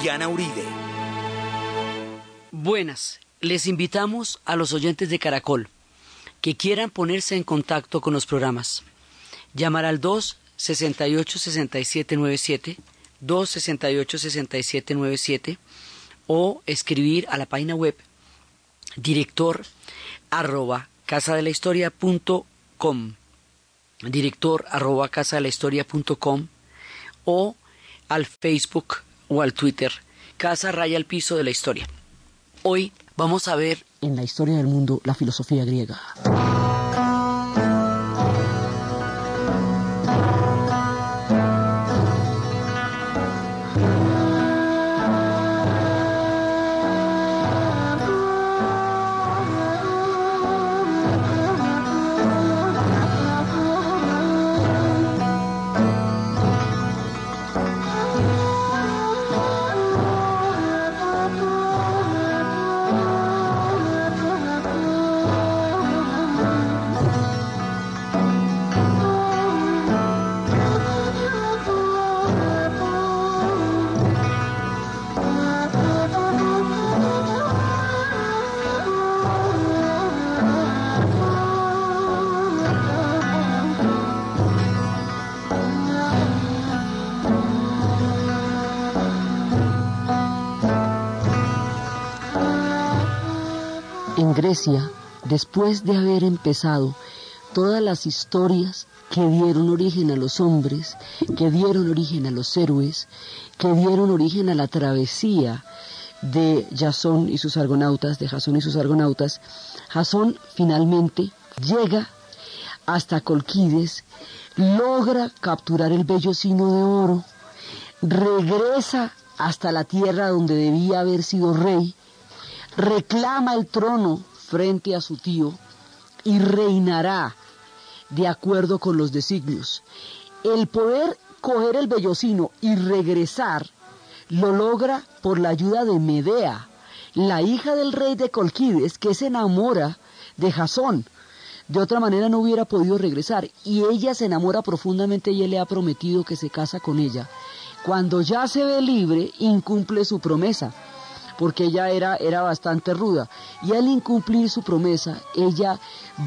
Diana Uribe. Buenas, les invitamos a los oyentes de Caracol que quieran ponerse en contacto con los programas. Llamar al 268-6797, 268-6797 o escribir a la página web director arroba casadelahistoria.com director arroba casadelahistoria.com o al Facebook o al Twitter Casa Raya al Piso de la Historia. Hoy vamos a ver en la historia del mundo la filosofía griega. Grecia, después de haber empezado todas las historias que dieron origen a los hombres, que dieron origen a los héroes, que dieron origen a la travesía de Jasón y sus argonautas, de Jasón y sus argonautas, Jasón finalmente llega hasta Colquides, logra capturar el vellocino de oro, regresa hasta la tierra donde debía haber sido rey, reclama el trono frente a su tío y reinará de acuerdo con los designios. El poder coger el vellocino y regresar lo logra por la ayuda de Medea, la hija del rey de Colquides, que se enamora de Jasón. De otra manera no hubiera podido regresar y ella se enamora profundamente y él le ha prometido que se casa con ella. Cuando ya se ve libre, incumple su promesa porque ella era, era bastante ruda. Y al incumplir su promesa, ella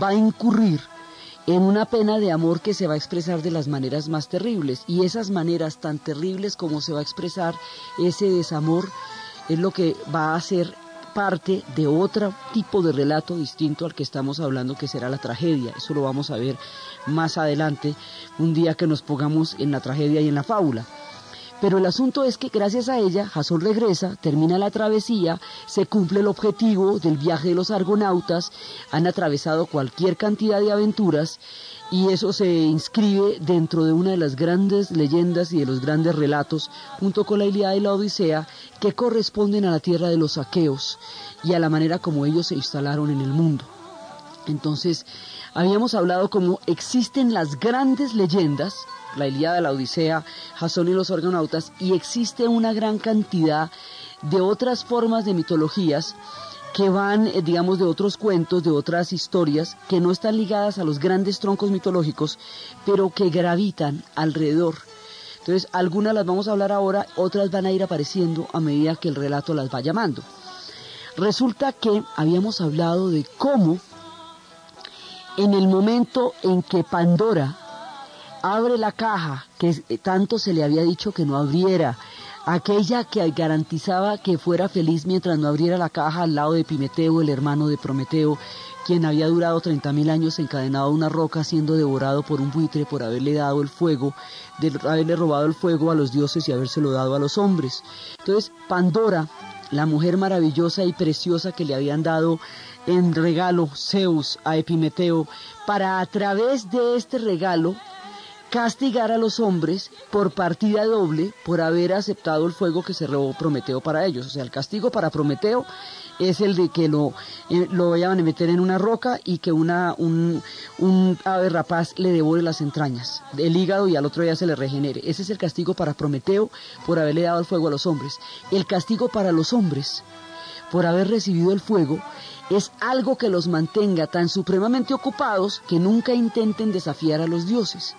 va a incurrir en una pena de amor que se va a expresar de las maneras más terribles. Y esas maneras tan terribles como se va a expresar ese desamor es lo que va a ser parte de otro tipo de relato distinto al que estamos hablando, que será la tragedia. Eso lo vamos a ver más adelante, un día que nos pongamos en la tragedia y en la fábula. Pero el asunto es que gracias a ella, Jasón regresa, termina la travesía, se cumple el objetivo del viaje de los argonautas, han atravesado cualquier cantidad de aventuras y eso se inscribe dentro de una de las grandes leyendas y de los grandes relatos, junto con la Ilíada y la Odisea, que corresponden a la tierra de los aqueos y a la manera como ellos se instalaron en el mundo. Entonces, habíamos hablado como existen las grandes leyendas, la Ilíada, la Odisea, Jasón y los Argonautas, y existe una gran cantidad de otras formas de mitologías que van, eh, digamos, de otros cuentos, de otras historias, que no están ligadas a los grandes troncos mitológicos, pero que gravitan alrededor. Entonces, algunas las vamos a hablar ahora, otras van a ir apareciendo a medida que el relato las va llamando. Resulta que habíamos hablado de cómo en el momento en que Pandora abre la caja que tanto se le había dicho que no abriera, aquella que garantizaba que fuera feliz mientras no abriera la caja al lado de Pimeteo, el hermano de Prometeo, quien había durado 30.000 años encadenado a una roca siendo devorado por un buitre por haberle dado el fuego, de haberle robado el fuego a los dioses y habérselo dado a los hombres. Entonces, Pandora, la mujer maravillosa y preciosa que le habían dado en regalo Zeus a Epimeteo, para a través de este regalo castigar a los hombres por partida doble por haber aceptado el fuego que se robó Prometeo para ellos. O sea, el castigo para Prometeo es el de que lo, eh, lo vayan a meter en una roca y que una, un, un ave rapaz le devore las entrañas, el hígado y al otro día se le regenere. Ese es el castigo para Prometeo por haberle dado el fuego a los hombres. El castigo para los hombres por haber recibido el fuego es algo que los mantenga tan supremamente ocupados que nunca intenten desafiar a los dioses.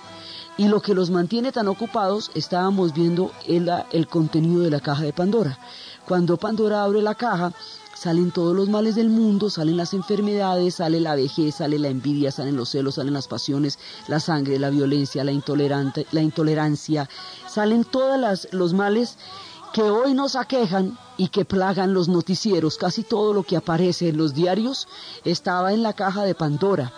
Y lo que los mantiene tan ocupados, estábamos viendo el, el contenido de la caja de Pandora. Cuando Pandora abre la caja, salen todos los males del mundo, salen las enfermedades, sale la vejez, sale la envidia, salen los celos, salen las pasiones, la sangre, la violencia, la, intolerante, la intolerancia, salen todos los males que hoy nos aquejan y que plagan los noticieros. Casi todo lo que aparece en los diarios estaba en la caja de Pandora.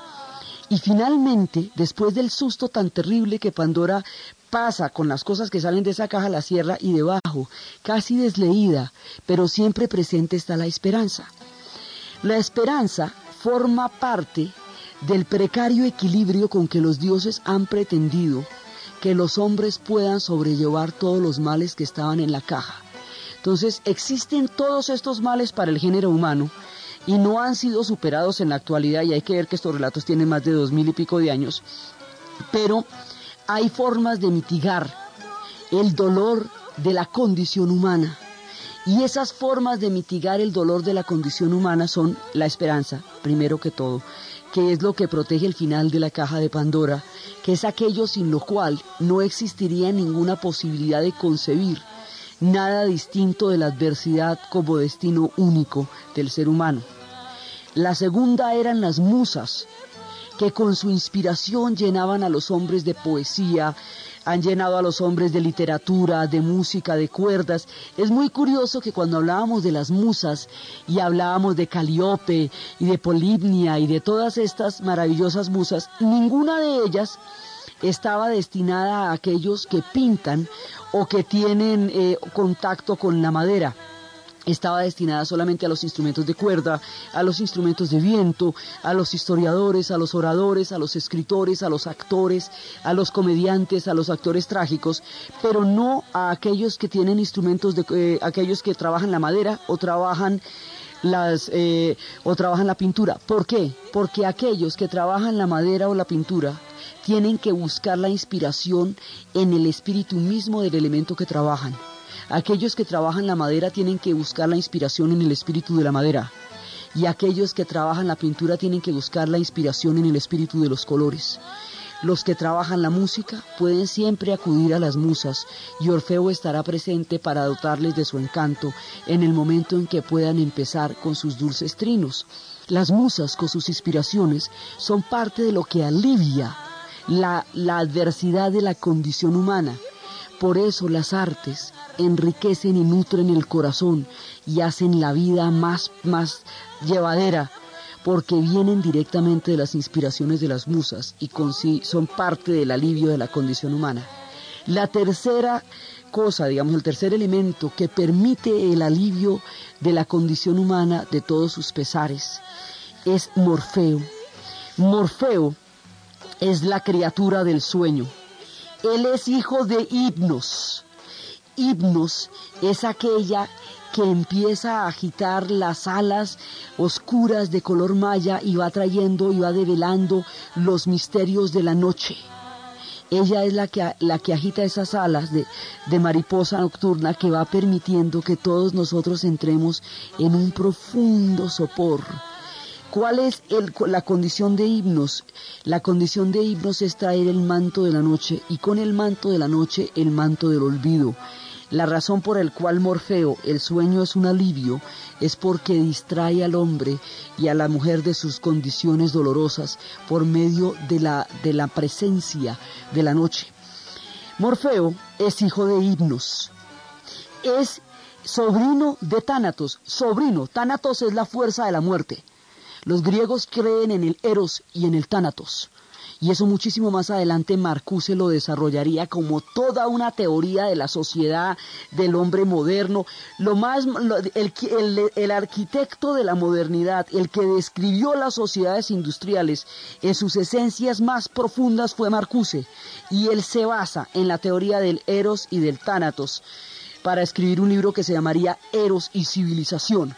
Y finalmente, después del susto tan terrible que Pandora pasa con las cosas que salen de esa caja, la sierra y debajo, casi desleída, pero siempre presente está la esperanza. La esperanza forma parte del precario equilibrio con que los dioses han pretendido que los hombres puedan sobrellevar todos los males que estaban en la caja. Entonces existen todos estos males para el género humano y no han sido superados en la actualidad y hay que ver que estos relatos tienen más de dos mil y pico de años, pero hay formas de mitigar el dolor de la condición humana. Y esas formas de mitigar el dolor de la condición humana son la esperanza, primero que todo, que es lo que protege el final de la caja de Pandora, que es aquello sin lo cual no existiría ninguna posibilidad de concebir nada distinto de la adversidad como destino único del ser humano. La segunda eran las musas, que con su inspiración llenaban a los hombres de poesía, han llenado a los hombres de literatura, de música, de cuerdas. Es muy curioso que cuando hablábamos de las musas y hablábamos de Calíope y de Polibnia y de todas estas maravillosas musas, ninguna de ellas estaba destinada a aquellos que pintan o que tienen eh, contacto con la madera estaba destinada solamente a los instrumentos de cuerda, a los instrumentos de viento, a los historiadores, a los oradores, a los escritores, a los actores, a los comediantes, a los actores trágicos, pero no a aquellos que tienen instrumentos de eh, aquellos que trabajan la madera o trabajan las eh, o trabajan la pintura. ¿Por qué? Porque aquellos que trabajan la madera o la pintura tienen que buscar la inspiración en el espíritu mismo del elemento que trabajan. Aquellos que trabajan la madera tienen que buscar la inspiración en el espíritu de la madera. Y aquellos que trabajan la pintura tienen que buscar la inspiración en el espíritu de los colores. Los que trabajan la música pueden siempre acudir a las musas y Orfeo estará presente para dotarles de su encanto en el momento en que puedan empezar con sus dulces trinos. Las musas con sus inspiraciones son parte de lo que alivia la, adversidad de la condición humana. Por eso las artes enriquecen y nutren el corazón y hacen la vida más, más llevadera, porque vienen directamente de las inspiraciones de las musas y con sí son parte del alivio de la condición humana. La tercera cosa, digamos, el tercer elemento que permite el alivio de la condición humana de todos sus pesares es Morfeo. Morfeo es la criatura del sueño. Él es hijo de Hipnos. Hipnos es aquella que empieza a agitar las alas oscuras de color maya y va trayendo y va develando los misterios de la noche. Ella es la que, la que agita esas alas de, de mariposa nocturna que va permitiendo que todos nosotros entremos en un profundo sopor ¿Cuál es la condición de himnos? La condición de himnos es traer el manto de la noche y con el manto de la noche el manto del olvido. La razón por el cual Morfeo, el sueño es un alivio, es porque distrae al hombre y a la mujer de sus condiciones dolorosas por medio de la, de la presencia de la noche. Morfeo es hijo de himnos. Es sobrino de Tánatos. Sobrino. Tánatos es la fuerza de la muerte. Los griegos creen en el Eros y en el Tánatos. Y eso muchísimo más adelante Marcuse lo desarrollaría como toda una teoría de la sociedad, del hombre moderno. Lo más, el, el, arquitecto de la modernidad, el que describió las sociedades industriales en sus esencias más profundas fue Marcuse. Y él se basa en la teoría del Eros y del Tánatos para escribir un libro que se llamaría Eros y Civilización.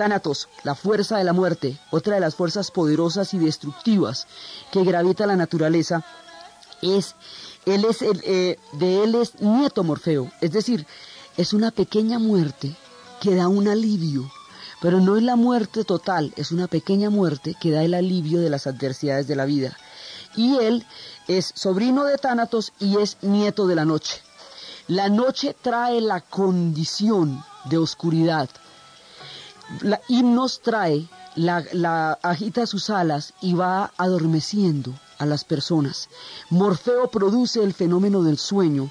Thanatos, la fuerza de la muerte, otra de las fuerzas poderosas y destructivas que gravita la naturaleza, es, él es el, eh, de él es nieto Morfeo, es decir, es una pequeña muerte que da un alivio, pero no es la muerte total, es una pequeña muerte que da el alivio de las adversidades de la vida. Y él es sobrino de Tánatos y es nieto de la noche. La noche trae la condición de oscuridad. La himnos trae, la, agita sus alas y va adormeciendo a las personas. Morfeo produce el fenómeno del sueño.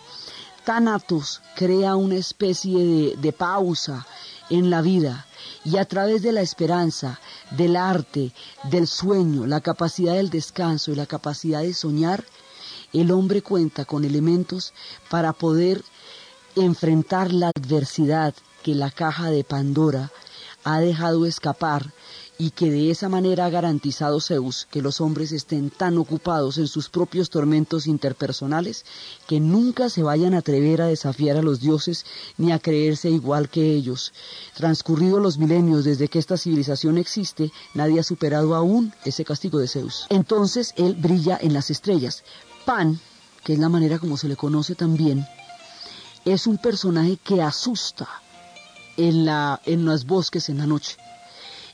Tánatos crea una especie de pausa en la vida y a través de la esperanza, del arte, del sueño, la capacidad del descanso y la capacidad de soñar, el hombre cuenta con elementos para poder enfrentar la adversidad que la caja de Pandora ha dejado escapar y que de esa manera ha garantizado Zeus que los hombres estén tan ocupados en sus propios tormentos interpersonales que nunca se vayan a atrever a desafiar a los dioses ni a creerse igual que ellos. Transcurridos los milenios desde que esta civilización existe, nadie ha superado aún ese castigo de Zeus. Entonces él brilla en las estrellas. Pan, que es la manera como se le conoce también, es un personaje que asusta en, la, los bosques en la noche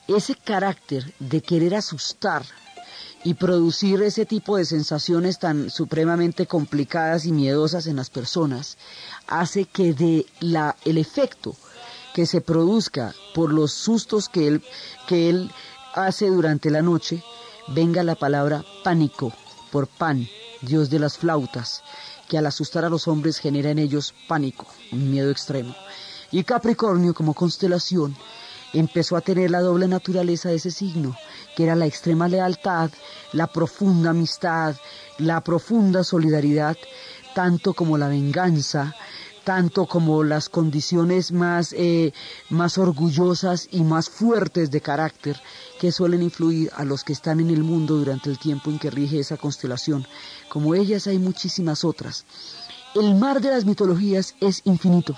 ese carácter de querer asustar y producir ese tipo de sensaciones tan supremamente complicadas y miedosas en las personas hace que de la el efecto que se produzca por los sustos que él que él hace durante la noche venga la palabra pánico por pan, dios de las flautas, que al asustar a los hombres genera en ellos pánico, un miedo extremo. Y Capricornio como constelación empezó a tener la doble naturaleza de ese signo, que era la extrema lealtad, la profunda amistad, la profunda solidaridad, tanto como la venganza, tanto como las condiciones más, eh, más orgullosas y más fuertes de carácter que suelen influir a los que están en el mundo durante el tiempo en que rige esa constelación. Como ellas hay muchísimas otras. El mar de las mitologías es infinito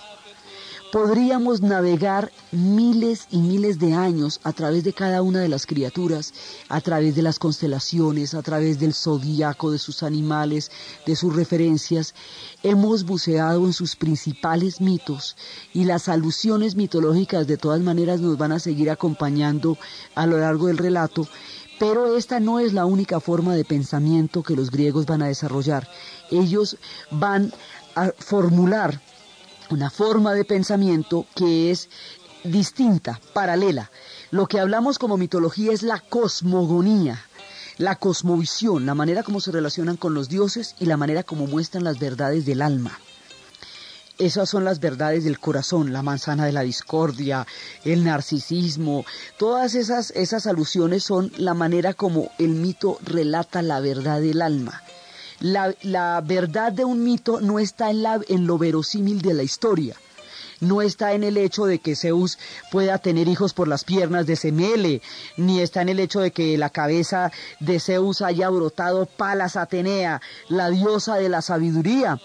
podríamos navegar miles y miles de años a través de cada una de las criaturas, a través de las constelaciones, a través del zodíaco, de sus animales, de sus referencias. Hemos buceado en sus principales mitos y las alusiones mitológicas de todas maneras nos van a seguir acompañando a lo largo del relato. Pero esta no es la única forma de pensamiento que los griegos van a desarrollar. Ellos van a formular una forma de pensamiento que es distinta, paralela. Lo que hablamos como mitología es la cosmogonía, la cosmovisión, la manera como se relacionan con los dioses y la manera como muestran las verdades del alma. Esas son las verdades del corazón, la manzana de la discordia, el narcisismo, todas esas, esas alusiones son la manera como el mito relata la verdad del alma. La, verdad de un mito no está en, la, en lo verosímil de la historia, no está en el hecho de que Zeus pueda tener hijos por las piernas de Semele, ni está en el hecho de que la cabeza de Zeus haya brotado Palas Atenea, la diosa de la sabiduría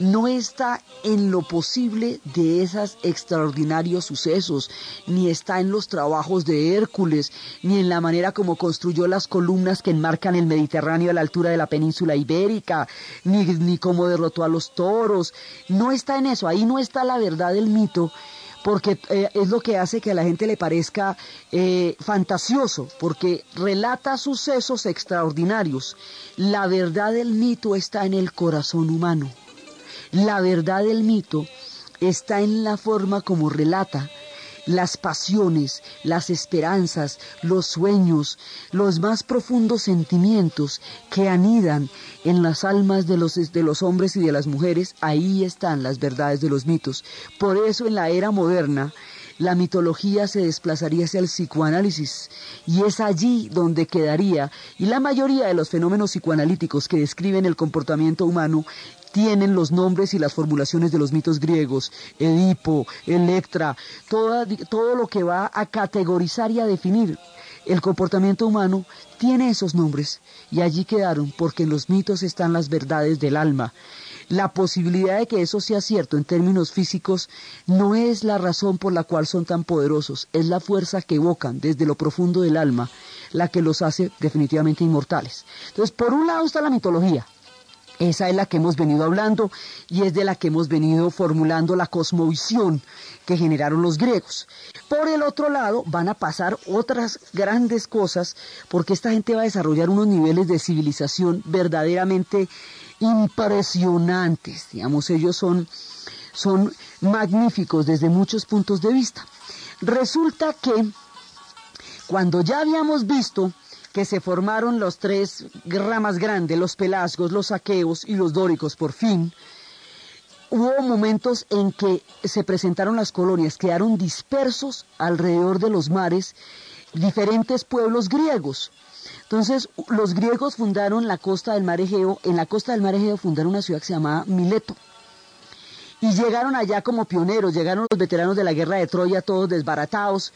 no está en lo posible de esos extraordinarios sucesos, ni está en los trabajos de Hércules, ni en la manera como construyó las columnas que enmarcan el Mediterráneo a la altura de la península ibérica, ni, ni cómo derrotó a los toros. No está en eso, ahí no está la verdad del mito, porque eh, es lo que hace que a la gente le parezca eh, fantasioso, porque relata sucesos extraordinarios. La verdad del mito está en el corazón humano. La verdad del mito está en la forma como relata las pasiones, las esperanzas, los sueños, los más profundos sentimientos que anidan en las almas de los, de los hombres y de las mujeres, ahí están las verdades de los mitos. Por eso en la era moderna, la mitología se desplazaría hacia el psicoanálisis y es allí donde quedaría y la mayoría de los fenómenos psicoanalíticos que describen el comportamiento humano tienen los nombres y las formulaciones de los mitos griegos, Edipo, Electra, todo lo que va a categorizar y a definir el comportamiento humano tiene esos nombres y allí quedaron porque en los mitos están las verdades del alma. La posibilidad de que eso sea cierto en términos físicos no es la razón por la cual son tan poderosos, es la fuerza que evocan desde lo profundo del alma la que los hace definitivamente inmortales. Entonces, por un lado está la mitología, Esa es la que hemos venido hablando y es de la que hemos venido formulando la cosmovisión que generaron los griegos. Por el otro lado, van a pasar otras grandes cosas porque esta gente va a desarrollar unos niveles de civilización verdaderamente impresionantes. Digamos, ellos son, son magníficos desde muchos puntos de vista. Resulta que cuando ya habíamos visto que se formaron los tres ramas grandes, los pelasgos, los aqueos y los dóricos por fin, hubo momentos en que se presentaron las colonias, quedaron dispersos alrededor de los mares diferentes pueblos griegos. Entonces, los griegos fundaron la costa del mar Egeo, en la costa del mar Egeo fundaron una ciudad que se llamaba Mileto. Y llegaron allá como pioneros, llegaron los veteranos de la guerra de Troya, todos desbaratados,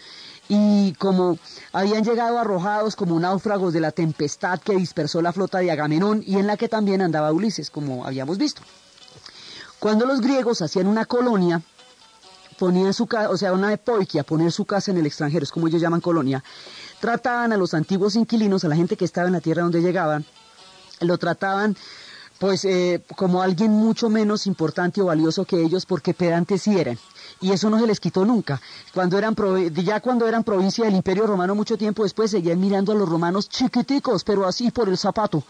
y como habían llegado arrojados como náufragos de la tempestad que dispersó la flota de Agamenón y en la que también andaba Ulises, como habíamos visto. Cuando los griegos hacían una colonia, ponían su casa, o sea, una epoiquia, poner su casa en el extranjero, es como ellos llaman colonia, trataban a los antiguos inquilinos, a la gente que estaba en la tierra donde llegaban, lo trataban pues eh, como alguien mucho menos importante o valioso que ellos porque pedantes sí eran y eso no se les quitó nunca. Cuando eran ya cuando eran provincia del Imperio Romano mucho tiempo después seguían mirando a los romanos chiquiticos, pero así por el zapato.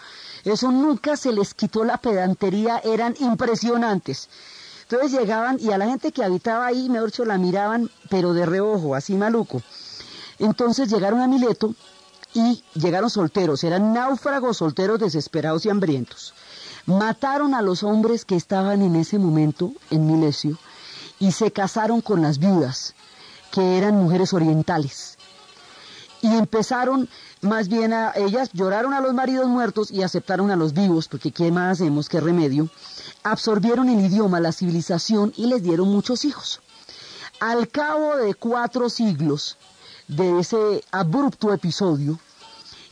Eso nunca se les quitó la pedantería, eran impresionantes. Entonces llegaban y a la gente que habitaba ahí, mejor dicho, la miraban, pero de reojo, así maluco. Entonces llegaron a Mileto y llegaron solteros, eran náufragos solteros desesperados y hambrientos. Mataron a los hombres que estaban en ese momento en Milesio y se casaron con las viudas, que eran mujeres orientales. Y empezaron, más bien a ellas lloraron a los maridos muertos y aceptaron a los vivos, porque ¿qué más hacemos? ¿Qué remedio? Absorbieron el idioma, la civilización y les dieron muchos hijos. Al cabo de cuatro siglos de ese abrupto episodio,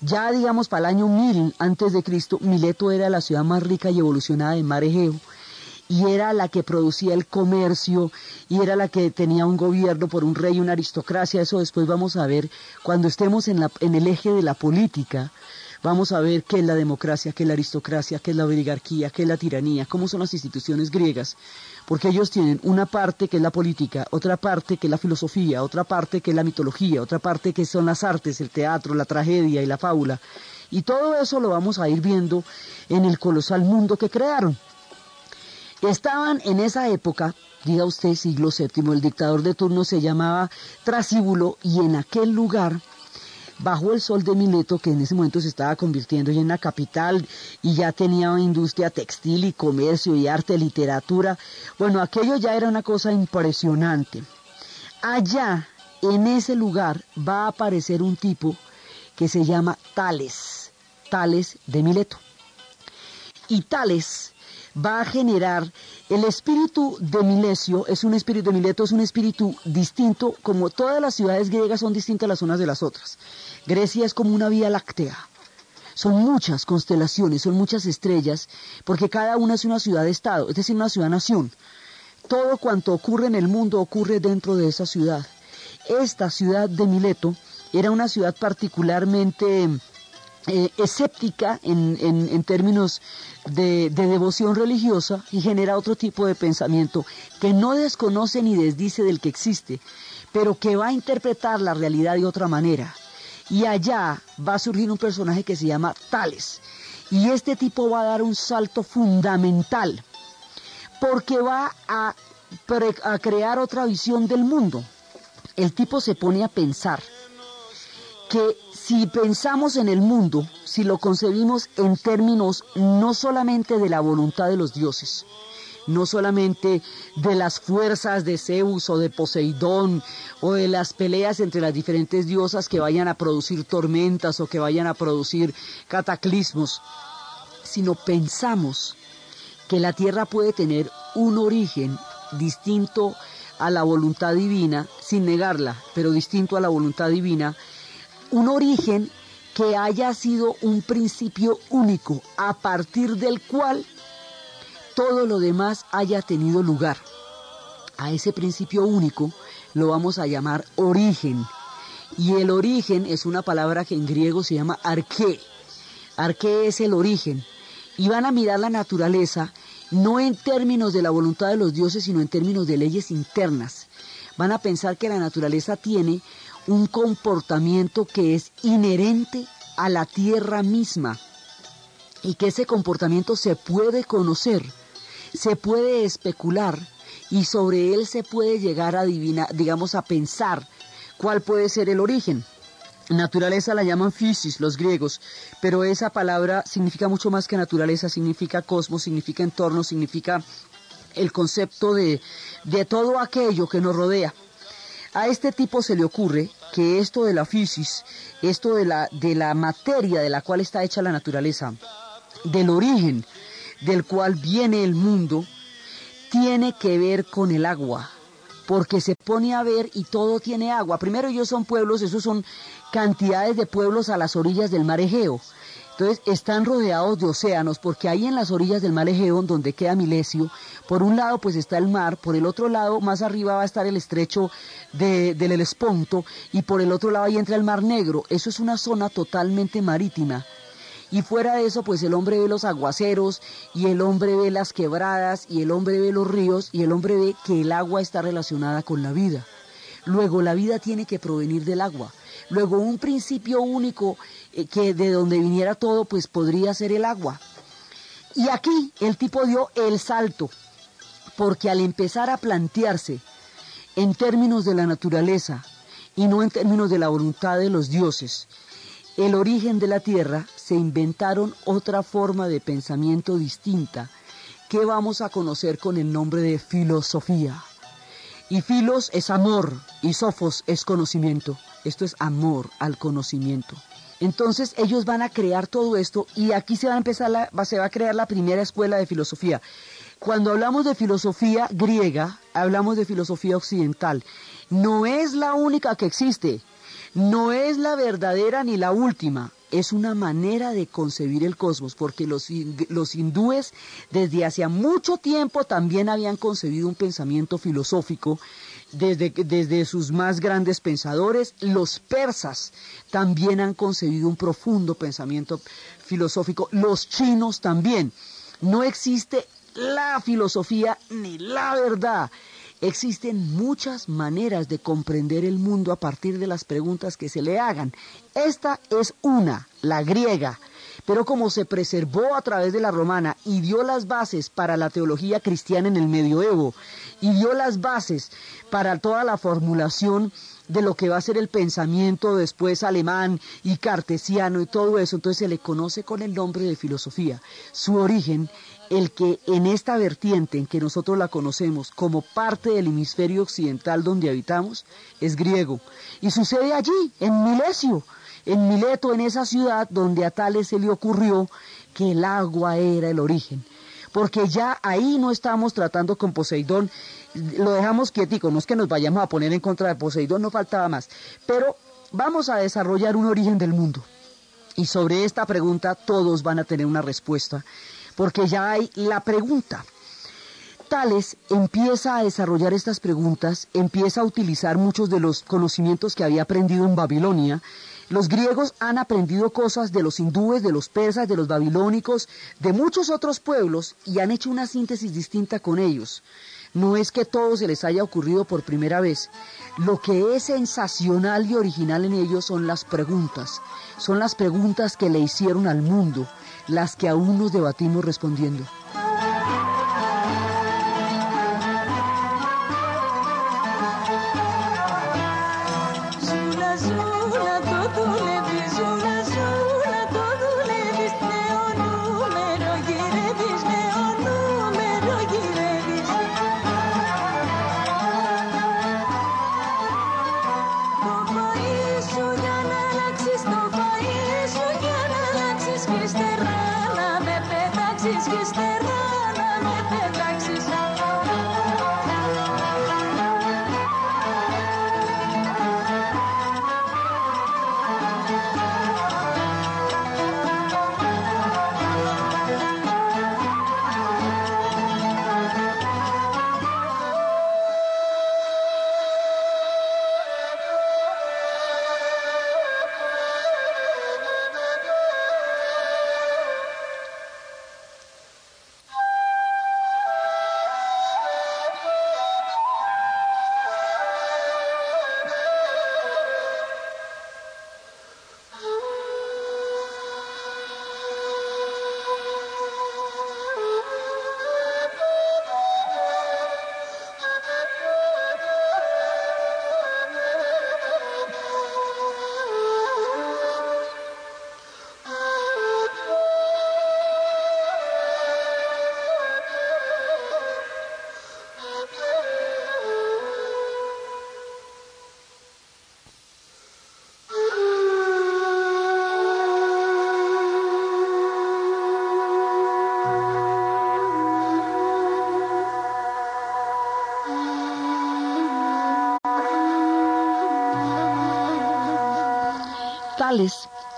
ya digamos para el año 1000 antes de Cristo, Mileto era la ciudad más rica y evolucionada de Mar Egeo y era la que producía el comercio y era la que tenía un gobierno por un rey una aristocracia. Eso después vamos a ver cuando estemos en, en el eje de la política. Vamos a ver qué es la democracia, qué es la aristocracia, qué es la oligarquía, qué es la tiranía, cómo son las instituciones griegas, porque ellos tienen una parte que es la política, otra parte que es la filosofía, otra parte que es la mitología, otra parte que son las artes, el teatro, la tragedia y la fábula. Y todo eso lo vamos a ir viendo en el colosal mundo que crearon. Estaban en esa época, diga usted siglo VII, el dictador de turno se llamaba Trasíbulo y en aquel lugar, bajo el sol de Mileto, que en ese momento se estaba convirtiendo ya en la capital y ya tenía industria textil y comercio y arte, literatura, bueno, aquello ya era una cosa impresionante. Allá, en ese lugar, va a aparecer un tipo que se llama Tales, Tales de Mileto. Y Tales va a generar el espíritu de Milesio, es un espíritu de Mileto, es un espíritu distinto, como todas las ciudades griegas son distintas las unas de las otras. Grecia es como una vía láctea. Son muchas constelaciones, son muchas estrellas, porque cada una es una ciudad-estado, es decir, una ciudad-nación. Todo cuanto ocurre en el mundo ocurre dentro de esa ciudad. Esta ciudad de Mileto era una ciudad particularmente eh, escéptica en, términos de, devoción religiosa y genera otro tipo de pensamiento que no desconoce ni desdice del que existe, pero que va a interpretar la realidad de otra manera. Y allá va a surgir un personaje que se llama Tales. Y este tipo va a dar un salto fundamental, porque va a, a crear otra visión del mundo. El tipo se pone a pensar que si pensamos en el mundo, si lo concebimos en términos no solamente de la voluntad de los dioses, no solamente de las fuerzas de Zeus o de Poseidón o de las peleas entre las diferentes diosas que vayan a producir tormentas o que vayan a producir cataclismos, sino pensamos que la tierra puede tener un origen distinto a la voluntad divina, sin negarla, pero distinto a la voluntad divina, un origen que haya sido un principio único, a partir del cual todo lo demás haya tenido lugar. A ese principio único lo vamos a llamar origen. Y el origen es una palabra que en griego se llama arqué. Arqué es el origen. y van a mirar la naturaleza no en términos de la voluntad de los dioses, sino en términos de leyes internas. Van a pensar que la naturaleza tiene un comportamiento que es inherente a la tierra misma y que ese comportamiento se puede conocer, se puede especular y sobre él se puede llegar a adivinar, digamos, a pensar cuál puede ser el origen. Naturaleza la llaman physis los griegos, pero esa palabra significa mucho más que naturaleza, significa cosmos, significa entorno, significa el concepto de, de todo aquello que nos rodea. A este tipo se le ocurre que esto de la physis, esto de la, de la materia de la cual está hecha la naturaleza, del origen del cual viene el mundo, tiene que ver con el agua, porque se pone a ver y todo tiene agua. Primero ellos son pueblos, esos son cantidades de pueblos a las orillas del mar Egeo. Entonces están rodeados de océanos porque ahí en las orillas del mar Egeo, donde queda Milesio, por un lado pues está el mar, por el otro lado más arriba va a estar el estrecho de, del Helesponto y por el otro lado ahí entra el mar Negro. Eso es una zona totalmente marítima. Y fuera de eso, pues el hombre ve los aguaceros y el hombre ve las quebradas y el hombre ve los ríos y el hombre ve que el agua está relacionada con la vida. Luego la vida tiene que provenir del agua. Luego un principio único eh, que de donde viniera todo, pues podría ser el agua. Y aquí el tipo dio el salto, porque al empezar a plantearse en términos de la naturaleza y no en términos de la voluntad de los dioses, el origen de la Tierra, se inventaron otra forma de pensamiento distinta que vamos a conocer con el nombre de filosofía. Y filos es amor y sofos es conocimiento. Esto es amor al conocimiento. Entonces ellos van a crear todo esto y aquí se va a empezar se va a crear la primera escuela de filosofía. Cuando hablamos de filosofía griega, hablamos de filosofía occidental. No es la única que existe no es la verdadera ni la última, es una manera de concebir el cosmos, porque los, los hindúes desde hace mucho tiempo también habían concebido un pensamiento filosófico, desde, desde sus más grandes pensadores, los persas también han concebido un profundo pensamiento filosófico, los chinos también. No existe la filosofía ni la verdad. Existen muchas maneras de comprender el mundo a partir de las preguntas que se le hagan. Esta es una, la griega, pero como se preservó a través de la romana y dio las bases para la teología cristiana en el medioevo y dio las bases para toda la formulación de lo que va a ser el pensamiento después alemán y cartesiano y todo eso, entonces se le conoce con el nombre de filosofía. Su origen el que en esta vertiente en que nosotros la conocemos como parte del hemisferio occidental donde habitamos es griego. Y sucede allí, en Milesio, en Mileto, en esa ciudad donde a Tales se le ocurrió que el agua era el origen. Porque ya ahí no estamos tratando con Poseidón, lo dejamos quietico, no es que nos vayamos a poner en contra de Poseidón, no faltaba más. Pero vamos a desarrollar un origen del mundo. Y sobre esta pregunta todos van a tener una respuesta porque ya hay la pregunta. Tales empieza a desarrollar estas preguntas, empieza a utilizar muchos de los conocimientos que había aprendido en Babilonia. Los griegos han aprendido cosas de los hindúes, de los persas, de los babilónicos, de muchos otros pueblos y han hecho una síntesis distinta con ellos. No es que todo se les haya ocurrido por primera vez. Lo que es sensacional y original en ellos son las preguntas. Son las preguntas que le hicieron al mundo las que aún nos debatimos respondiendo.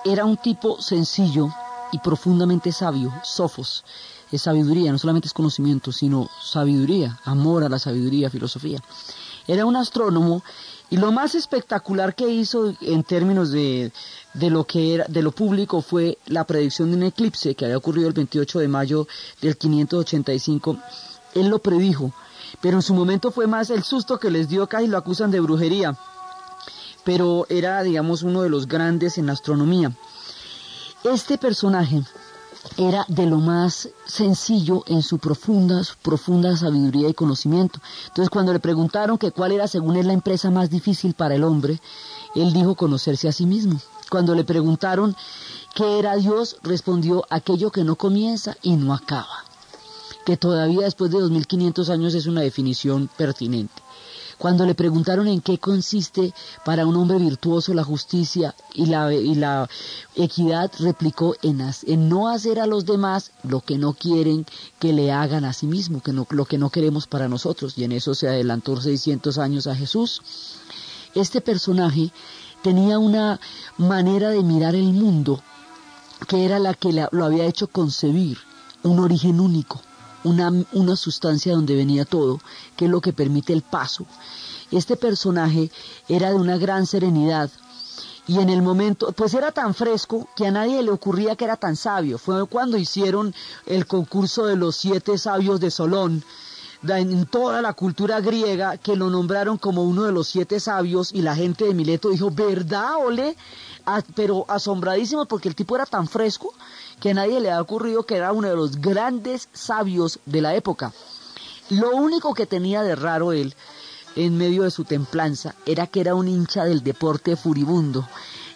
Era un tipo sencillo y profundamente sabio, Sofos. Es sabiduría, no solamente es conocimiento, sino sabiduría, amor a la sabiduría, filosofía. Era un astrónomo y lo más espectacular que hizo en términos de, de, lo que era, de lo público fue la predicción de un eclipse que había ocurrido el 28 de mayo del 585. Él lo predijo, pero en su momento fue más el susto que les dio casi lo acusan de brujería. Pero era, digamos, uno de los grandes en la astronomía. Este personaje era de lo más sencillo en su profunda, profunda sabiduría y conocimiento. Entonces cuando le preguntaron que cuál era según él la empresa más difícil para el hombre, él dijo conocerse a sí mismo. Cuando le preguntaron qué era Dios, respondió aquello que no comienza y no acaba, que todavía después de 2500 años es una definición pertinente. Cuando le preguntaron en qué consiste para un hombre virtuoso la justicia y la, y la equidad, replicó en, en, no hacer a los demás lo que no quieren que le hagan a sí mismo, que no, lo que no queremos para nosotros. Y en eso se adelantó 600 años a Jesús. Este personaje tenía una manera de mirar el mundo que era la que lo había hecho concebir un origen único una, una sustancia donde venía todo, que es lo que permite el paso. Este personaje era de una gran serenidad, y en el momento, pues era tan fresco que a nadie le ocurría que era tan sabio. Fue cuando hicieron el concurso de los siete sabios de Solón, en toda la cultura griega, que lo nombraron como uno de los siete sabios, y la gente de Mileto dijo, ¿verdad, ole? Ah, pero asombradísimo porque el tipo era tan fresco que a nadie le ha ocurrido que era uno de los grandes sabios de la época. Lo único que tenía de raro él, en medio de su templanza, era que era un hincha del deporte furibundo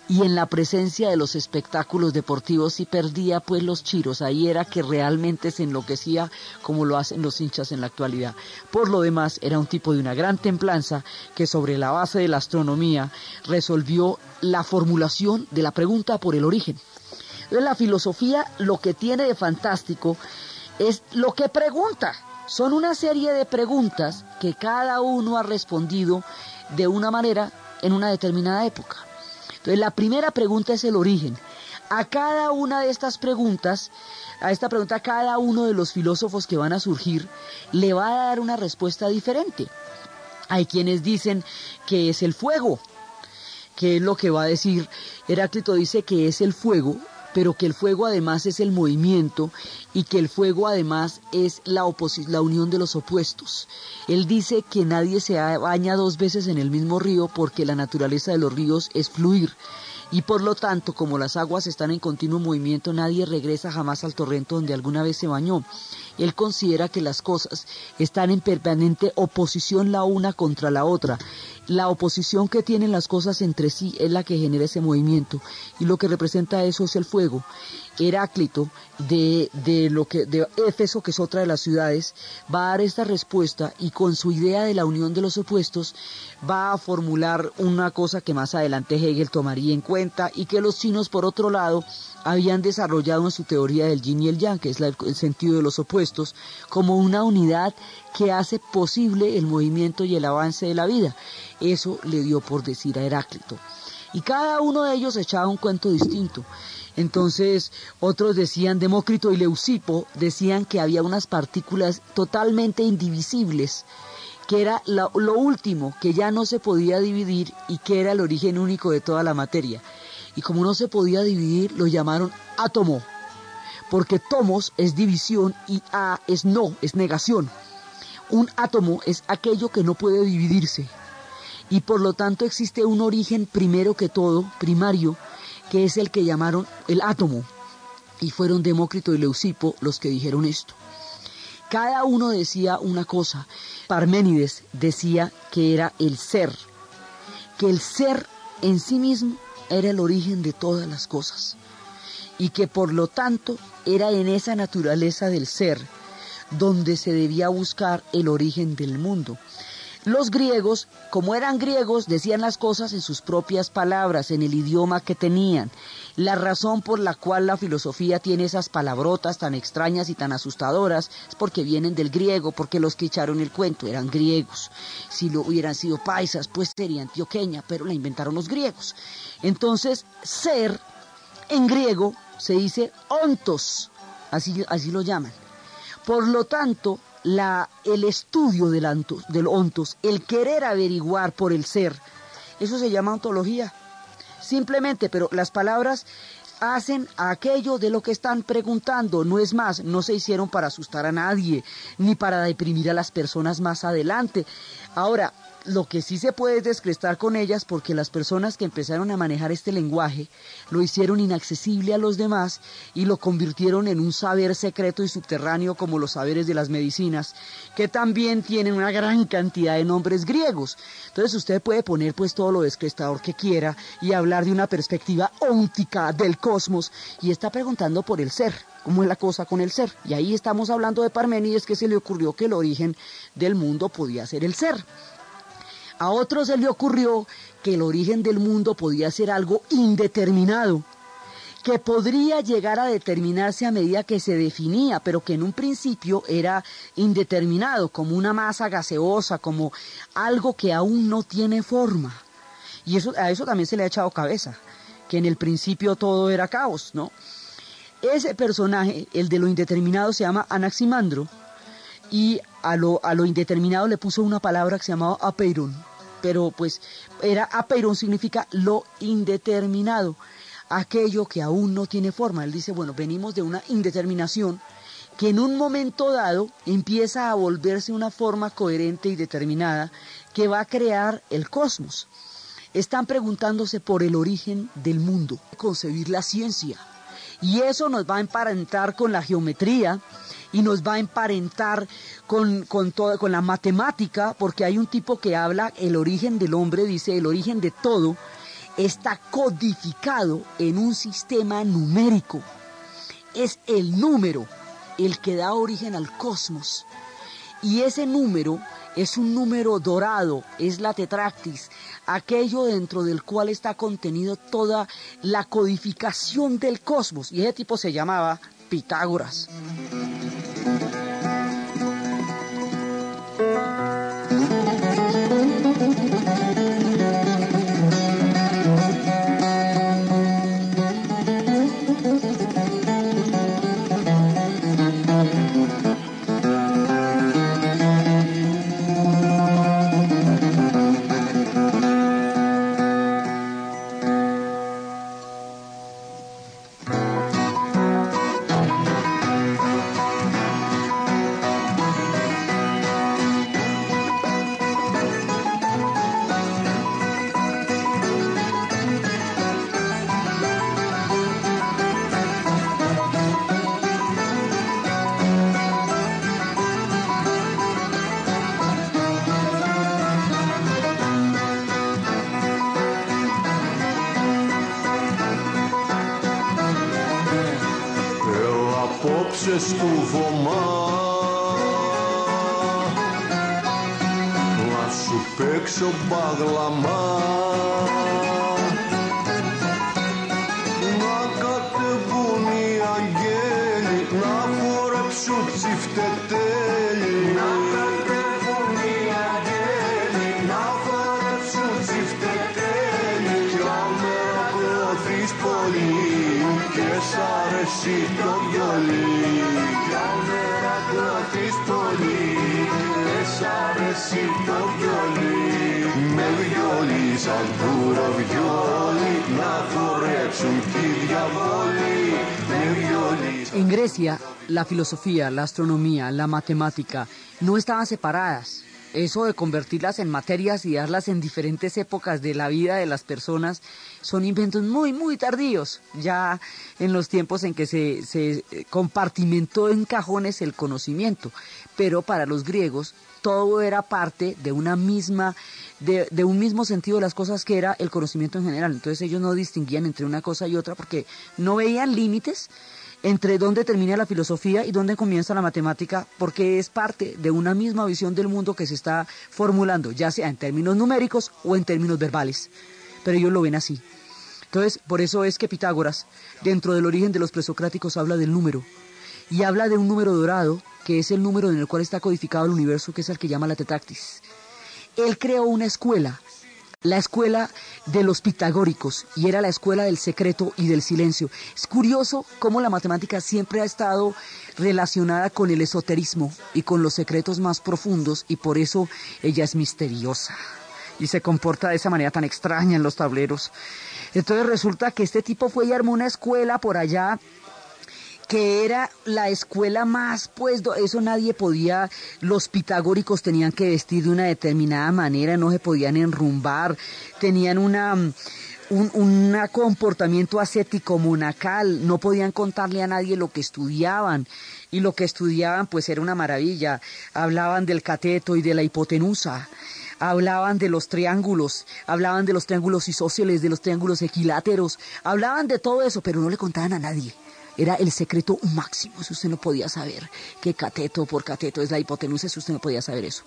y en la presencia de los espectáculos deportivos y perdía pues los chiros. Ahí era que realmente se enloquecía como lo hacen los hinchas en la actualidad. Por lo demás, era un tipo de una gran templanza que sobre la base de la astronomía resolvió la formulación de la pregunta por el origen. La filosofía lo que tiene de fantástico es lo que pregunta. Son una serie de preguntas que cada uno ha respondido de una manera en una determinada época. Entonces la primera pregunta es el origen. A cada una de estas preguntas, a esta pregunta cada uno de los filósofos que van a surgir le va a dar una respuesta diferente. Hay quienes dicen que es el fuego, que es lo que va a decir Heráclito dice que es el fuego pero que el fuego además es el movimiento y que el fuego además es la, la unión de los opuestos. Él dice que nadie se baña dos veces en el mismo río porque la naturaleza de los ríos es fluir y por lo tanto, como las aguas están en continuo movimiento, nadie regresa jamás al torrente donde alguna vez se bañó. Él considera que las cosas están en permanente oposición la una contra la otra. La oposición que tienen las cosas entre sí es la que genera ese movimiento y lo que representa eso es el fuego. Heráclito de, de, lo que, de Éfeso, que es otra de las ciudades, va a dar esta respuesta y con su idea de la unión de los opuestos va a formular una cosa que más adelante Hegel tomaría en cuenta y que los chinos, por otro lado, habían desarrollado en su teoría del yin y el yang, que es el sentido de los opuestos, como una unidad que hace posible el movimiento y el avance de la vida. Eso le dio por decir a Heráclito. Y cada uno de ellos echaba un cuento distinto. Entonces, otros decían, Demócrito y Leucipo decían que había unas partículas totalmente indivisibles, que era lo, lo último, que ya no se podía dividir y que era el origen único de toda la materia y como no se podía dividir, lo llamaron átomo, porque tomos es división y a es no, es negación. Un átomo es aquello que no puede dividirse y por lo tanto existe un origen primero que todo, primario, que es el que llamaron el átomo. Y fueron Demócrito y Leucipo los que dijeron esto. Cada uno decía una cosa. Parménides decía que era el ser, que el ser en sí mismo era el origen de todas las cosas y que por lo tanto era en esa naturaleza del ser donde se debía buscar el origen del mundo. Los griegos, como eran griegos, decían las cosas en sus propias palabras, en el idioma que tenían. La razón por la cual la filosofía tiene esas palabrotas tan extrañas y tan asustadoras es porque vienen del griego, porque los que echaron el cuento eran griegos. Si lo hubieran sido paisas, pues sería antioqueña, pero la inventaron los griegos. Entonces, ser en griego se dice ontos, así, así lo llaman. Por lo tanto, la, el estudio del, del ontos, el querer averiguar por el ser, eso se llama ontología. Simplemente, pero las palabras hacen aquello de lo que están preguntando. No es más, no se hicieron para asustar a nadie, ni para deprimir a las personas más adelante. Ahora, lo que sí se puede es descrestar con ellas porque las personas que empezaron a manejar este lenguaje lo hicieron inaccesible a los demás y lo convirtieron en un saber secreto y subterráneo como los saberes de las medicinas, que también tienen una gran cantidad de nombres griegos. Entonces usted puede poner pues todo lo descrestador que quiera y hablar de una perspectiva óntica del y está preguntando por el ser cómo es la cosa con el ser. Y ahí estamos hablando de Parménides que se le ocurrió que el origen del mundo podía ser el ser. A otro se le ocurrió que el origen del mundo podía ser algo indeterminado, que podría llegar a determinarse a medida que se definía, pero que en un principio era indeterminado, como una masa gaseosa, como algo que aún no tiene forma. Y eso, a eso también se le ha echado cabeza, que en el principio todo era caos, ¿no? Ese personaje, el de lo indeterminado, se llama Anaximandro, y a lo, a lo indeterminado le puso una palabra que se llamaba apeiron, pero pues era apeiron significa lo indeterminado, aquello que aún no tiene forma. Él dice, bueno, venimos de una indeterminación que en un momento dado empieza a volverse una forma coherente y determinada que va a crear el cosmos. Están preguntándose por el origen del mundo, concebir la ciencia. Y eso nos va a emparentar con la geometría, y nos va a emparentar con, con, con la matemática, porque hay un tipo que habla el origen del hombre, dice el origen de todo, está codificado en un sistema numérico. Es el número el que da origen al cosmos. Y ese número es un número dorado, es la tetractis, aquello dentro del cual está contenido toda la codificación del cosmos. Y ese tipo se llamaba Pitágoras. Που σκουφωμά να σου παίξω μπαγλαμά En Grecia, la filosofía, la astronomía, la matemática no estaban separadas. Eso de convertirlas en materias y darlas en diferentes épocas de la vida de las personas son inventos muy, muy tardíos, ya en los tiempos en que se, se compartimentó en cajones el conocimiento. Pero para los griegos todo era parte de una misma, de, un mismo sentido de las cosas que era el conocimiento en general. Entonces ellos no distinguían entre una cosa y otra porque no veían límites entre dónde termina la filosofía y dónde comienza la matemática, porque es parte de una misma visión del mundo que se está formulando, ya sea en términos numéricos o en términos verbales. Pero ellos lo ven así. Entonces, por eso es que Pitágoras, dentro del origen de los presocráticos, habla del número. Y habla de un número dorado, que es el número en el cual está codificado el universo, que es el que llama la tetractis. Él creó una escuela la escuela de los pitagóricos y era la escuela del secreto y del silencio. Es curioso cómo la matemática siempre ha estado relacionada con el esoterismo y con los secretos más profundos y por eso ella es misteriosa y se comporta de esa manera tan extraña en los tableros. Entonces resulta que este tipo fue y armó una escuela por allá que era la escuela más, pues eso nadie podía, los pitagóricos tenían que vestir de una determinada manera, no se podían enrumbar, tenían una, un, comportamiento ascético monacal, no podían contarle a nadie lo que estudiaban, y lo que estudiaban pues era una maravilla, hablaban del cateto y de la hipotenusa, hablaban de los triángulos, hablaban de los triángulos isósceles, de los triángulos equiláteros, hablaban de todo eso, pero no le contaban a nadie. Era el secreto máximo, si usted no podía saber que cateto por cateto es la hipotenusa, si usted no podía saber eso.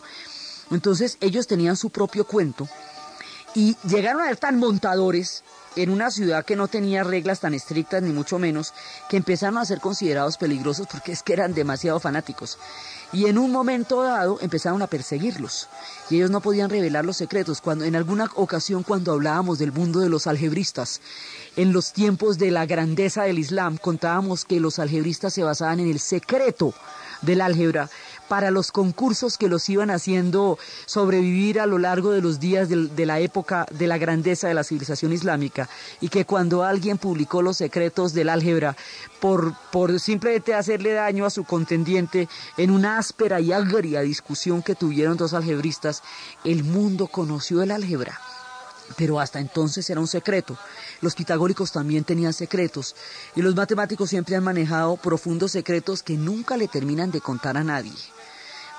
Entonces ellos tenían su propio cuento y llegaron a ser tan montadores en una ciudad que no tenía reglas tan estrictas ni mucho menos, que empezaron a ser considerados peligrosos porque es que eran demasiado fanáticos. Y en un momento dado empezaron a perseguirlos. Y ellos no podían revelar los secretos. Cuando, en alguna ocasión cuando hablábamos del mundo de los algebristas, en los tiempos de la grandeza del Islam contábamos que los algebristas se basaban en el secreto del álgebra para los concursos que los iban haciendo sobrevivir a lo largo de los días de, la época de la grandeza de la civilización islámica y que cuando alguien publicó los secretos del álgebra por, por simplemente hacerle daño a su contendiente en una áspera y agria discusión que tuvieron dos algebristas, el mundo conoció el álgebra pero hasta entonces era un secreto. Los pitagóricos también tenían secretos y los matemáticos siempre han manejado profundos secretos que nunca le terminan de contar a nadie.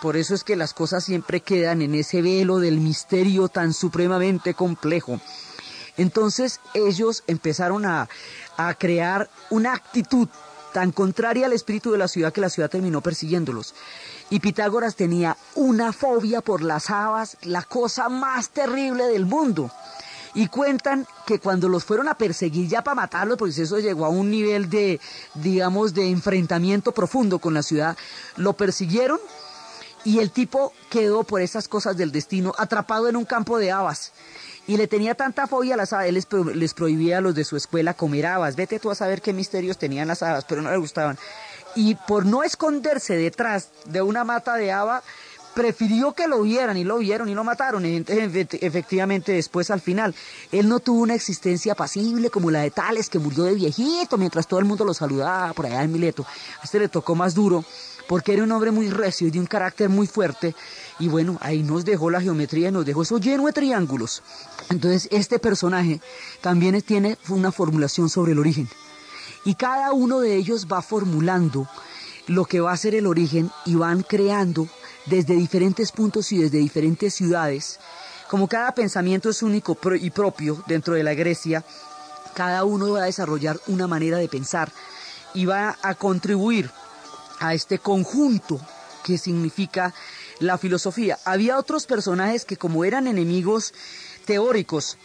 Por eso es que las cosas siempre quedan en ese velo del misterio tan supremamente complejo. Entonces ellos empezaron a, a crear una actitud tan contraria al espíritu de la ciudad que la ciudad terminó persiguiéndolos. Y Pitágoras tenía una fobia por las habas, la cosa más terrible del mundo. Y cuentan que cuando los fueron a perseguir ya para matarlos, pues eso llegó a un nivel de, digamos, de enfrentamiento profundo con la ciudad, lo persiguieron y el tipo quedó por esas cosas del destino atrapado en un campo de habas. Y le tenía tanta fobia a las habas, él les, prohibía a los de su escuela comer habas. Vete tú a saber qué misterios tenían las habas, pero no le gustaban. Y por no esconderse detrás de una mata de haba, prefirió que lo vieran y lo vieron y lo mataron. Efectivamente, después al final, él no tuvo una existencia pasible como la de Tales, que murió de viejito mientras todo el mundo lo saludaba por allá en Mileto. A este le tocó más duro porque era un hombre muy recio y de un carácter muy fuerte. Y bueno, ahí nos dejó la geometría y nos dejó eso lleno de triángulos. Entonces, este personaje también tiene una formulación sobre el origen. Y cada uno de ellos va formulando lo que va a ser el origen y van creando desde diferentes puntos y desde diferentes ciudades. Como cada pensamiento es único y propio dentro de la Grecia, cada uno va a desarrollar una manera de pensar y va a contribuir a este conjunto que significa la filosofía. Había otros personajes que como eran enemigos teóricos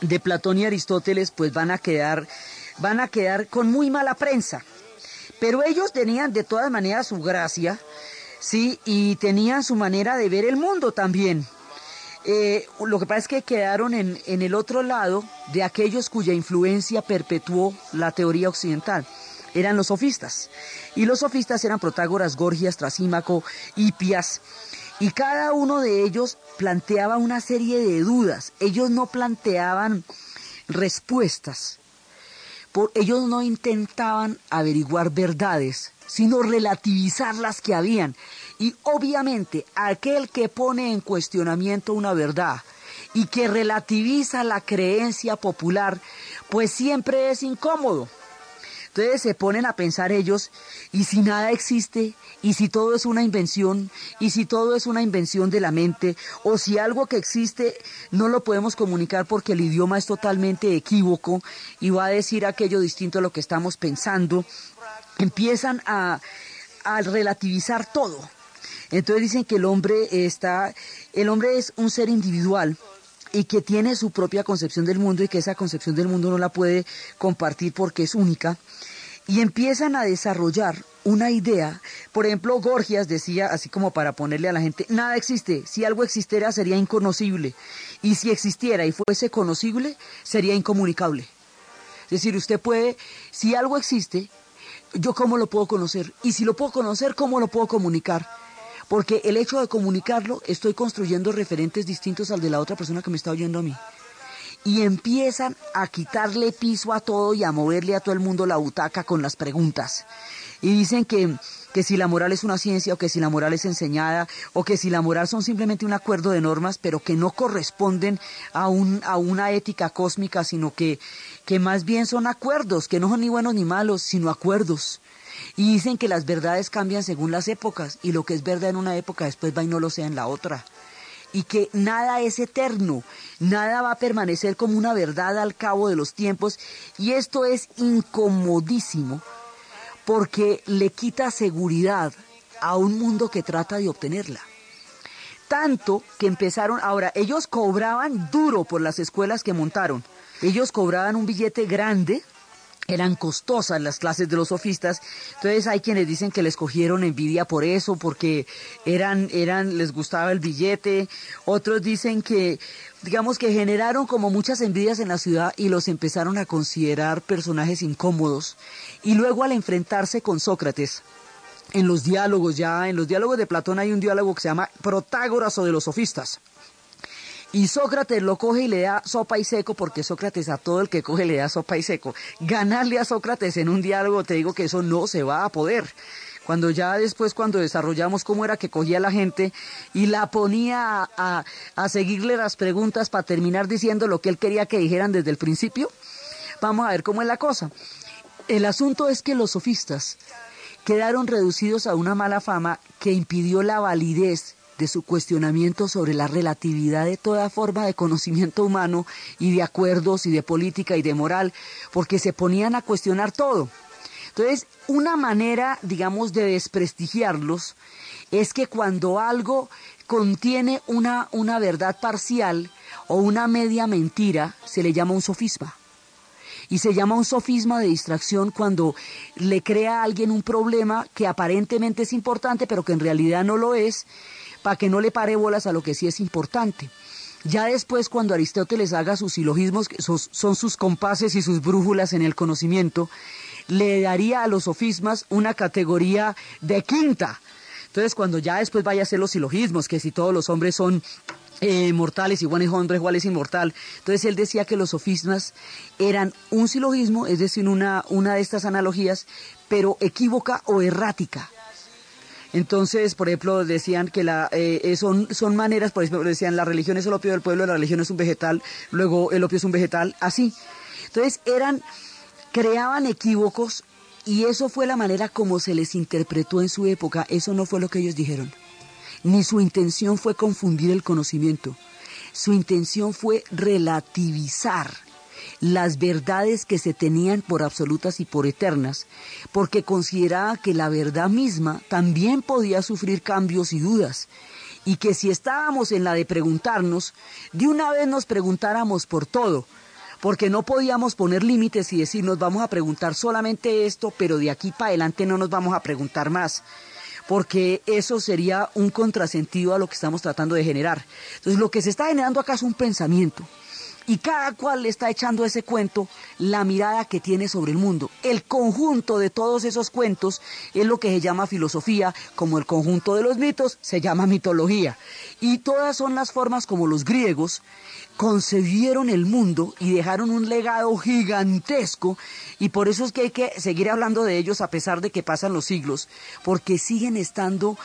de Platón y Aristóteles, pues van a quedar van a quedar con muy mala prensa. Pero ellos tenían de todas maneras su gracia Sí, y tenían su manera de ver el mundo también. Eh, lo que pasa es que quedaron en, en el otro lado de aquellos cuya influencia perpetuó la teoría occidental. Eran los sofistas. Y los sofistas eran Protágoras, Gorgias, Trasímaco, Hipias. Y cada uno de ellos planteaba una serie de dudas. Ellos no planteaban respuestas. Por, ellos no intentaban averiguar verdades, sino relativizar las que habían. Y obviamente aquel que pone en cuestionamiento una verdad y que relativiza la creencia popular, pues siempre es incómodo. Entonces se ponen a pensar ellos, ¿y si nada existe? ¿Y si todo es una invención? ¿Y si todo es una invención de la mente? ¿O si algo que existe no lo podemos comunicar porque el idioma es totalmente equívoco y va a decir aquello distinto a lo que estamos pensando? empiezan a, a relativizar todo. Entonces dicen que el hombre está, el hombre es un ser individual y que tiene su propia concepción del mundo y que esa concepción del mundo no la puede compartir porque es única. Y empiezan a desarrollar una idea. Por ejemplo, Gorgias decía, así como para ponerle a la gente, nada existe. Si algo existiera sería inconocible. Y si existiera y fuese conocible, sería incomunicable. Es decir, usted puede, si algo existe, yo cómo lo puedo conocer. Y si lo puedo conocer, ¿cómo lo puedo comunicar? Porque el hecho de comunicarlo, estoy construyendo referentes distintos al de la otra persona que me está oyendo a mí. Y empiezan a quitarle piso a todo y a moverle a todo el mundo la butaca con las preguntas. Y dicen que, que si la moral es una ciencia o que si la moral es enseñada o que si la moral son simplemente un acuerdo de normas pero que no corresponden a, un, a una ética cósmica sino que, que más bien son acuerdos, que no son ni buenos ni malos, sino acuerdos. Y dicen que las verdades cambian según las épocas y lo que es verdad en una época después va y no lo sea en la otra. Y que nada es eterno, nada va a permanecer como una verdad al cabo de los tiempos. Y esto es incomodísimo porque le quita seguridad a un mundo que trata de obtenerla. Tanto que empezaron, ahora, ellos cobraban duro por las escuelas que montaron. Ellos cobraban un billete grande eran costosas las clases de los sofistas. Entonces hay quienes dicen que les cogieron envidia por eso, porque eran, eran, les gustaba el billete. Otros dicen que, digamos que generaron como muchas envidias en la ciudad y los empezaron a considerar personajes incómodos. Y luego al enfrentarse con Sócrates, en los diálogos ya, en los diálogos de Platón hay un diálogo que se llama Protágoras o de los sofistas. Y Sócrates lo coge y le da sopa y seco, porque Sócrates a todo el que coge le da sopa y seco. Ganarle a Sócrates en un diálogo, te digo que eso no se va a poder. Cuando ya después, cuando desarrollamos cómo era que cogía a la gente y la ponía a, a seguirle las preguntas para terminar diciendo lo que él quería que dijeran desde el principio, vamos a ver cómo es la cosa. El asunto es que los sofistas quedaron reducidos a una mala fama que impidió la validez de su cuestionamiento sobre la relatividad de toda forma de conocimiento humano y de acuerdos y de política y de moral, porque se ponían a cuestionar todo. Entonces, una manera, digamos, de desprestigiarlos es que cuando algo contiene una, una verdad parcial o una media mentira, se le llama un sofisma. Y se llama un sofisma de distracción cuando le crea a alguien un problema que aparentemente es importante, pero que en realidad no lo es, para que no le pare bolas a lo que sí es importante. Ya después, cuando Aristóteles haga sus silogismos, que son sus compases y sus brújulas en el conocimiento, le daría a los sofismas una categoría de quinta. Entonces, cuando ya después vaya a hacer los silogismos, que si todos los hombres son eh, mortales, igual es hombre, igual es inmortal. Entonces él decía que los sofismas eran un silogismo, es decir, una, una de estas analogías, pero equívoca o errática. Entonces, por ejemplo, decían que la, eh, eh, son, son maneras, por ejemplo, decían la religión es el opio del pueblo, la religión es un vegetal, luego el opio es un vegetal, así. Entonces, eran, creaban equívocos y eso fue la manera como se les interpretó en su época, eso no fue lo que ellos dijeron. Ni su intención fue confundir el conocimiento, su intención fue relativizar las verdades que se tenían por absolutas y por eternas, porque consideraba que la verdad misma también podía sufrir cambios y dudas, y que si estábamos en la de preguntarnos, de una vez nos preguntáramos por todo, porque no podíamos poner límites y decir nos vamos a preguntar solamente esto, pero de aquí para adelante no nos vamos a preguntar más porque eso sería un contrasentido a lo que estamos tratando de generar. Entonces, lo que se está generando acá es un pensamiento, y cada cual le está echando ese cuento la mirada que tiene sobre el mundo. El conjunto de todos esos cuentos es lo que se llama filosofía, como el conjunto de los mitos se llama mitología. Y todas son las formas como los griegos concebieron el mundo y dejaron un legado gigantesco y por eso es que hay que seguir hablando de ellos a pesar de que pasan los siglos, porque siguen estando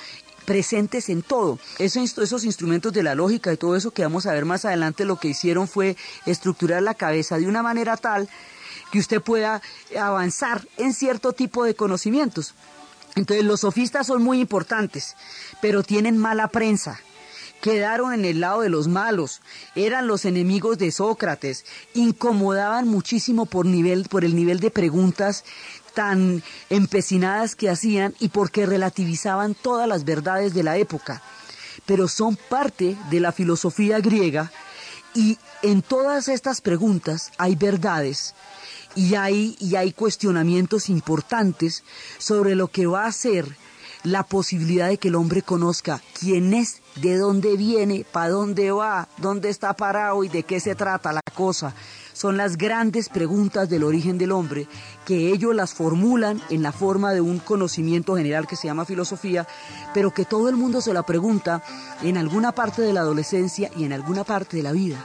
presentes en todo. Esos, instrumentos de la lógica y todo eso que vamos a ver más adelante lo que hicieron fue estructurar la cabeza de una manera tal que usted pueda avanzar en cierto tipo de conocimientos. Entonces los sofistas son muy importantes, pero tienen mala prensa quedaron en el lado de los malos, eran los enemigos de Sócrates, incomodaban muchísimo por, nivel, por el nivel de preguntas tan empecinadas que hacían y porque relativizaban todas las verdades de la época, pero son parte de la filosofía griega y en todas estas preguntas hay verdades y hay, y hay cuestionamientos importantes sobre lo que va a ser la posibilidad de que el hombre conozca quién es, de dónde viene, para dónde va, dónde está parado y de qué se trata la cosa. Son las grandes preguntas del origen del hombre que ellos las formulan en la forma de un conocimiento general que se llama filosofía, pero que todo el mundo se la pregunta en alguna parte de la adolescencia y en alguna parte de la vida.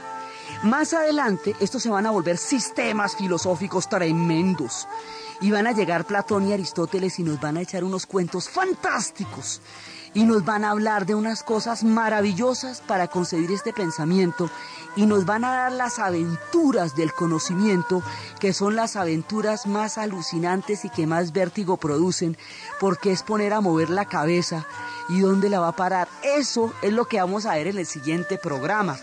Más adelante, estos se van a volver sistemas filosóficos tremendos. Y van a llegar Platón y Aristóteles y nos van a echar unos cuentos fantásticos. Y nos van a hablar de unas cosas maravillosas para concebir este pensamiento. Y nos van a dar las aventuras del conocimiento, que son las aventuras más alucinantes y que más vértigo producen, porque es poner a mover la cabeza. ¿Y dónde la va a parar? Eso es lo que vamos a ver en el siguiente programa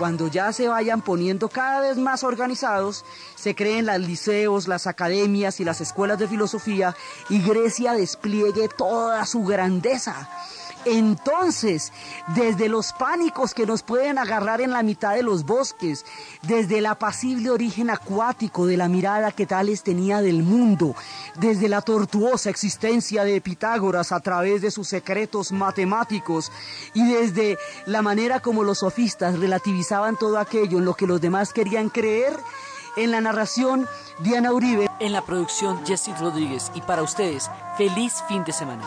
cuando ya se vayan poniendo cada vez más organizados, se creen los liceos, las academias y las escuelas de filosofía y Grecia despliegue toda su grandeza. Entonces, desde los pánicos que nos pueden agarrar en la mitad de los bosques, desde el apacible origen acuático de la mirada que Tales tenía del mundo, desde la tortuosa existencia de Pitágoras a través de sus secretos matemáticos y desde la manera como los sofistas relativizaban todo aquello en lo que los demás querían creer, en la narración Diana Uribe, en la producción Jesse Rodríguez y para ustedes, feliz fin de semana.